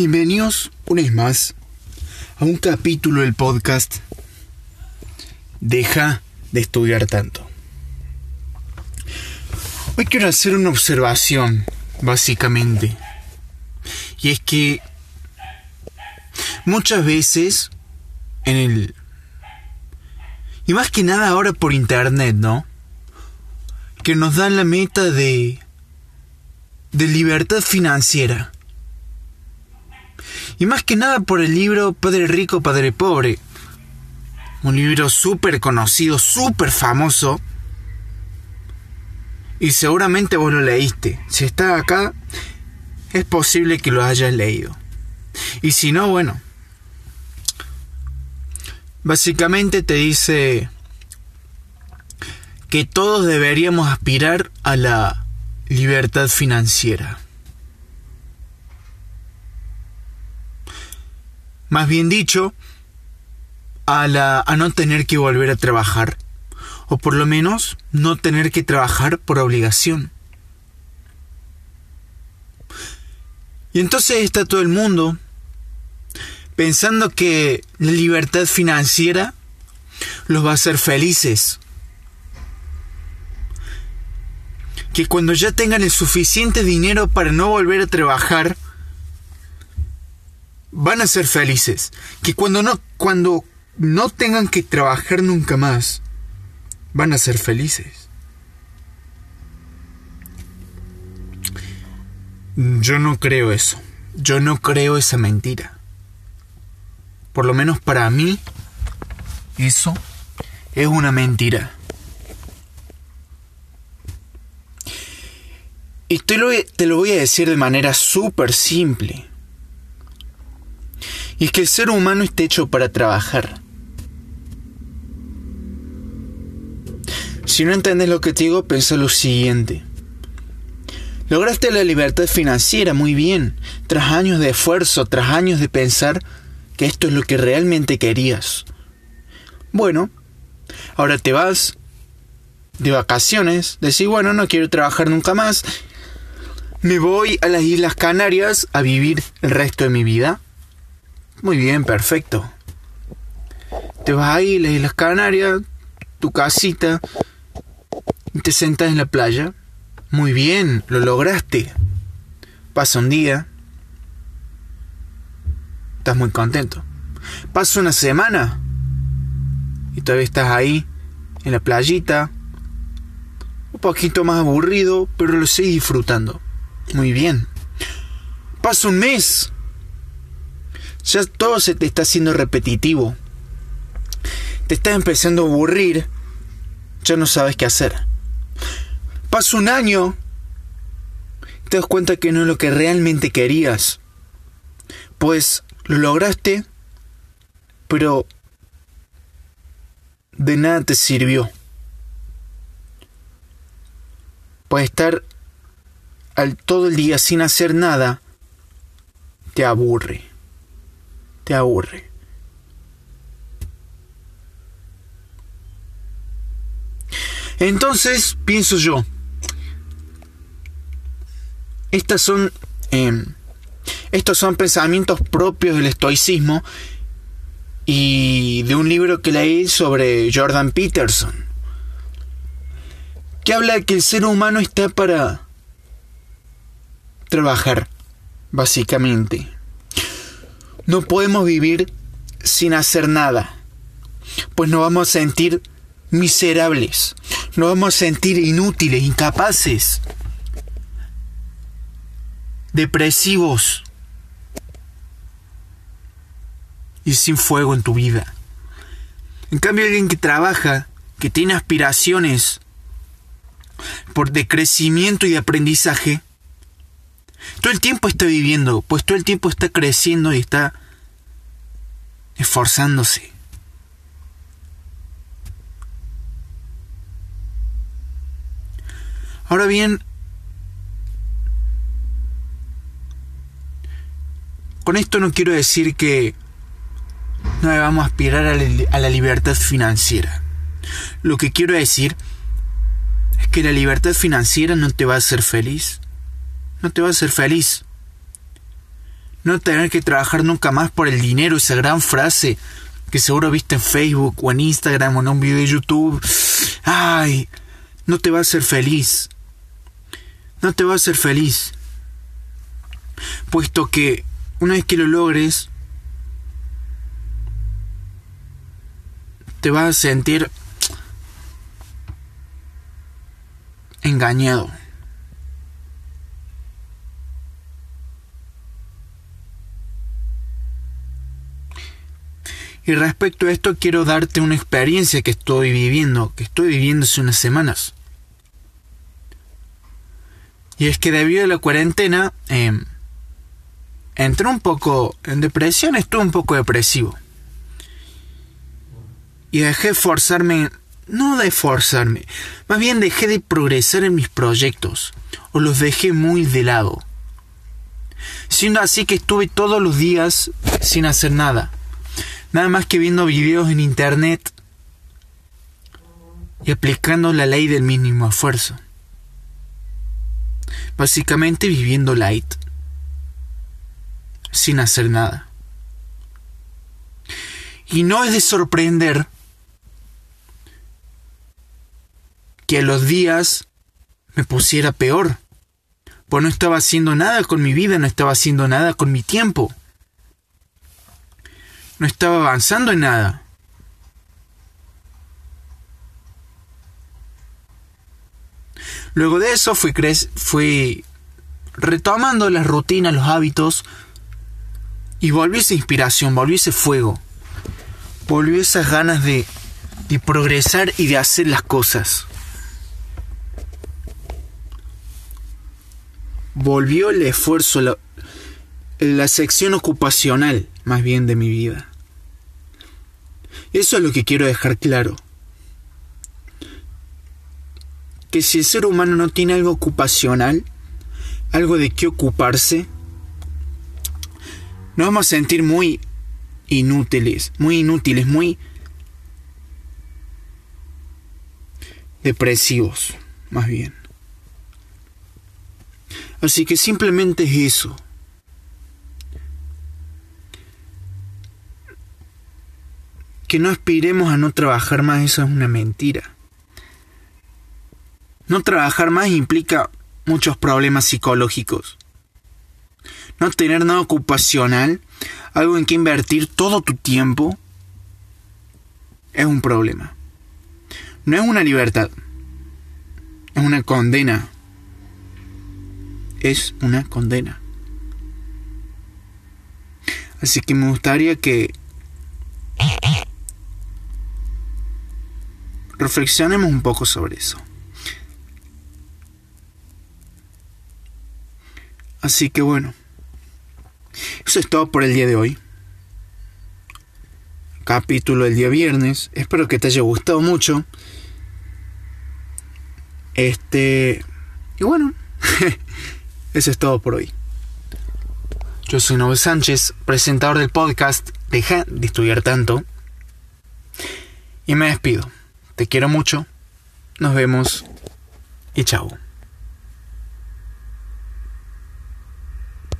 Bienvenidos una vez más a un capítulo del podcast Deja de estudiar tanto. Hoy quiero hacer una observación, básicamente. Y es que muchas veces en el... Y más que nada ahora por internet, ¿no? Que nos dan la meta de... de libertad financiera. Y más que nada por el libro Padre Rico, Padre Pobre. Un libro súper conocido, súper famoso. Y seguramente vos lo leíste. Si está acá, es posible que lo hayas leído. Y si no, bueno. Básicamente te dice que todos deberíamos aspirar a la libertad financiera. Más bien dicho, a, la, a no tener que volver a trabajar. O por lo menos no tener que trabajar por obligación. Y entonces está todo el mundo pensando que la libertad financiera los va a hacer felices. Que cuando ya tengan el suficiente dinero para no volver a trabajar, van a ser felices. Que cuando no, cuando no tengan que trabajar nunca más, van a ser felices. Yo no creo eso. Yo no creo esa mentira. Por lo menos para mí, eso es una mentira. Y te lo, te lo voy a decir de manera súper simple. Y que el ser humano está hecho para trabajar. Si no entiendes lo que te digo, piensa lo siguiente. Lograste la libertad financiera muy bien, tras años de esfuerzo, tras años de pensar que esto es lo que realmente querías. Bueno, ahora te vas de vacaciones, decís, bueno, no quiero trabajar nunca más, me voy a las Islas Canarias a vivir el resto de mi vida. Muy bien, perfecto. Te vas ahí las Islas Canarias, tu casita, y te sentas en la playa. Muy bien, lo lograste. Pasa un día. Estás muy contento. Pasa una semana. Y todavía estás ahí, en la playita. Un poquito más aburrido, pero lo sigues disfrutando. Muy bien. Pasa un mes. Ya todo se te está haciendo repetitivo. Te estás empezando a aburrir. Ya no sabes qué hacer. Pasa un año. Te das cuenta que no es lo que realmente querías. Pues lo lograste, pero de nada te sirvió. Puedes estar al todo el día sin hacer nada, te aburre. Aburre. Entonces, pienso yo, estas son, em, estos son pensamientos propios del estoicismo y de un libro que leí sobre Jordan Peterson, que habla de que el ser humano está para trabajar, básicamente. No podemos vivir sin hacer nada, pues nos vamos a sentir miserables, nos vamos a sentir inútiles, incapaces depresivos y sin fuego en tu vida. En cambio, alguien que trabaja, que tiene aspiraciones por de crecimiento y de aprendizaje, todo el tiempo está viviendo, pues todo el tiempo está creciendo y está esforzándose. Ahora bien, Con esto no quiero decir que no debamos aspirar a la, a la libertad financiera. Lo que quiero decir es que la libertad financiera no te va a hacer feliz. No te va a hacer feliz. No tener que trabajar nunca más por el dinero, esa gran frase que seguro viste en Facebook o en Instagram o en un video de YouTube. Ay, no te va a hacer feliz. No te va a hacer feliz. Puesto que una vez que lo logres, te vas a sentir engañado. Y respecto a esto quiero darte una experiencia que estoy viviendo, que estoy viviendo hace unas semanas. Y es que debido a la cuarentena, eh, entré un poco en depresión, estuve un poco depresivo. Y dejé de forzarme, no de forzarme, más bien dejé de progresar en mis proyectos, o los dejé muy de lado. Siendo así que estuve todos los días sin hacer nada nada más que viendo videos en internet y aplicando la ley del mínimo esfuerzo. Básicamente viviendo light, sin hacer nada. Y no es de sorprender que a los días me pusiera peor, pues no estaba haciendo nada con mi vida, no estaba haciendo nada con mi tiempo no estaba avanzando en nada. Luego de eso fui, fui retomando las rutinas, los hábitos, y volvió esa inspiración, volvió ese fuego, volvió esas ganas de, progresar y de hacer las cosas. Volvió el esfuerzo, la sección ocupacional más bien de mi vida. Eso es lo que quiero dejar claro. Que si el ser humano no tiene algo ocupacional, algo de qué ocuparse, nos vamos a sentir muy inútiles, muy inútiles, muy depresivos, más bien. Así que simplemente es eso. Que no aspiremos a no trabajar más, eso es una mentira. No trabajar más implica muchos problemas psicológicos. No tener nada ocupacional, algo en que invertir todo tu tiempo, es un problema. No es una libertad, es una condena. Es una condena. Así que me gustaría que Reflexionemos un poco sobre eso. Así que bueno, eso es todo por el día de hoy. Capítulo del día viernes. Espero que te haya gustado mucho. Este. Y bueno, eso es todo por hoy. Yo soy Noel Sánchez, presentador del podcast Deja de estudiar tanto. Y me despido. Te quiero mucho. Nos vemos y chao.